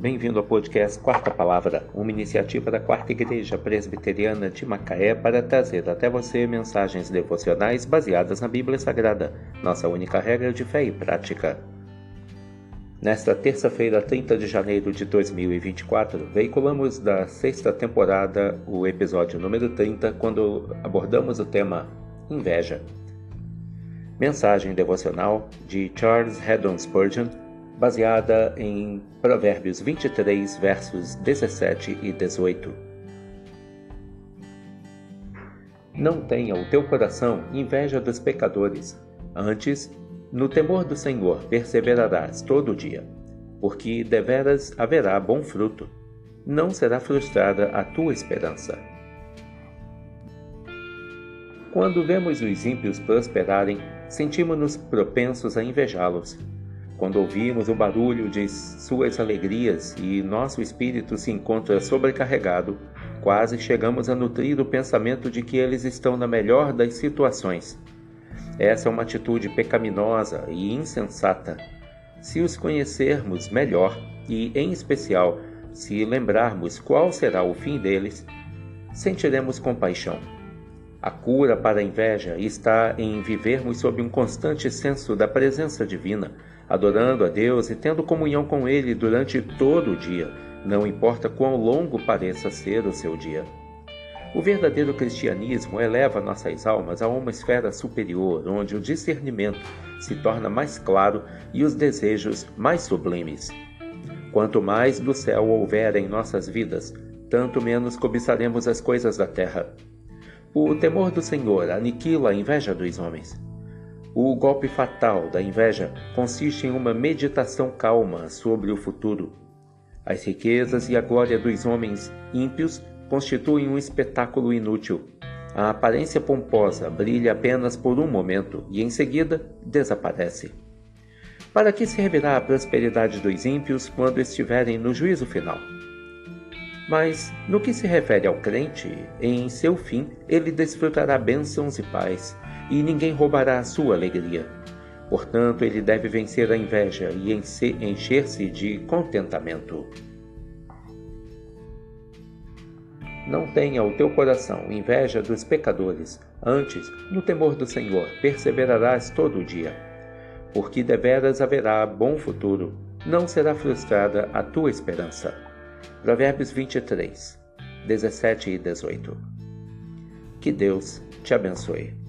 bem-vindo ao podcast Quarta Palavra, uma iniciativa da Quarta Igreja Presbiteriana de Macaé para trazer até você mensagens devocionais baseadas na Bíblia Sagrada, nossa única regra de fé e prática. Nesta terça-feira, 30 de janeiro de 2024, veiculamos da sexta temporada o episódio número 30, quando abordamos o tema Inveja. Mensagem devocional de Charles Haddon Spurgeon baseada em Provérbios 23, versos 17 e 18. Não tenha o teu coração inveja dos pecadores, antes, no temor do Senhor perseverarás todo o dia, porque deveras haverá bom fruto, não será frustrada a tua esperança. Quando vemos os ímpios prosperarem, sentimos-nos propensos a invejá-los quando ouvimos o barulho de suas alegrias e nosso espírito se encontra sobrecarregado, quase chegamos a nutrir o pensamento de que eles estão na melhor das situações. Essa é uma atitude pecaminosa e insensata. Se os conhecermos melhor e, em especial, se lembrarmos qual será o fim deles, sentiremos compaixão. A cura para a inveja está em vivermos sob um constante senso da presença divina adorando a Deus e tendo comunhão com Ele durante todo o dia, não importa quão longo pareça ser o seu dia. O verdadeiro cristianismo eleva nossas almas a uma esfera superior, onde o discernimento se torna mais claro e os desejos mais sublimes. Quanto mais do céu houver em nossas vidas, tanto menos cobiçaremos as coisas da terra. O temor do Senhor aniquila a inveja dos homens. O golpe fatal da inveja consiste em uma meditação calma sobre o futuro. As riquezas e a glória dos homens ímpios constituem um espetáculo inútil. A aparência pomposa brilha apenas por um momento e em seguida desaparece. Para que servirá a prosperidade dos ímpios quando estiverem no juízo final? Mas, no que se refere ao crente, em seu fim ele desfrutará bênçãos e paz e ninguém roubará a sua alegria. Portanto, ele deve vencer a inveja e encher-se de contentamento. Não tenha o teu coração inveja dos pecadores, antes, no temor do Senhor, perseverarás todo o dia. Porque deveras haverá bom futuro, não será frustrada a tua esperança. Provérbios 23, 17 e 18. Que Deus te abençoe.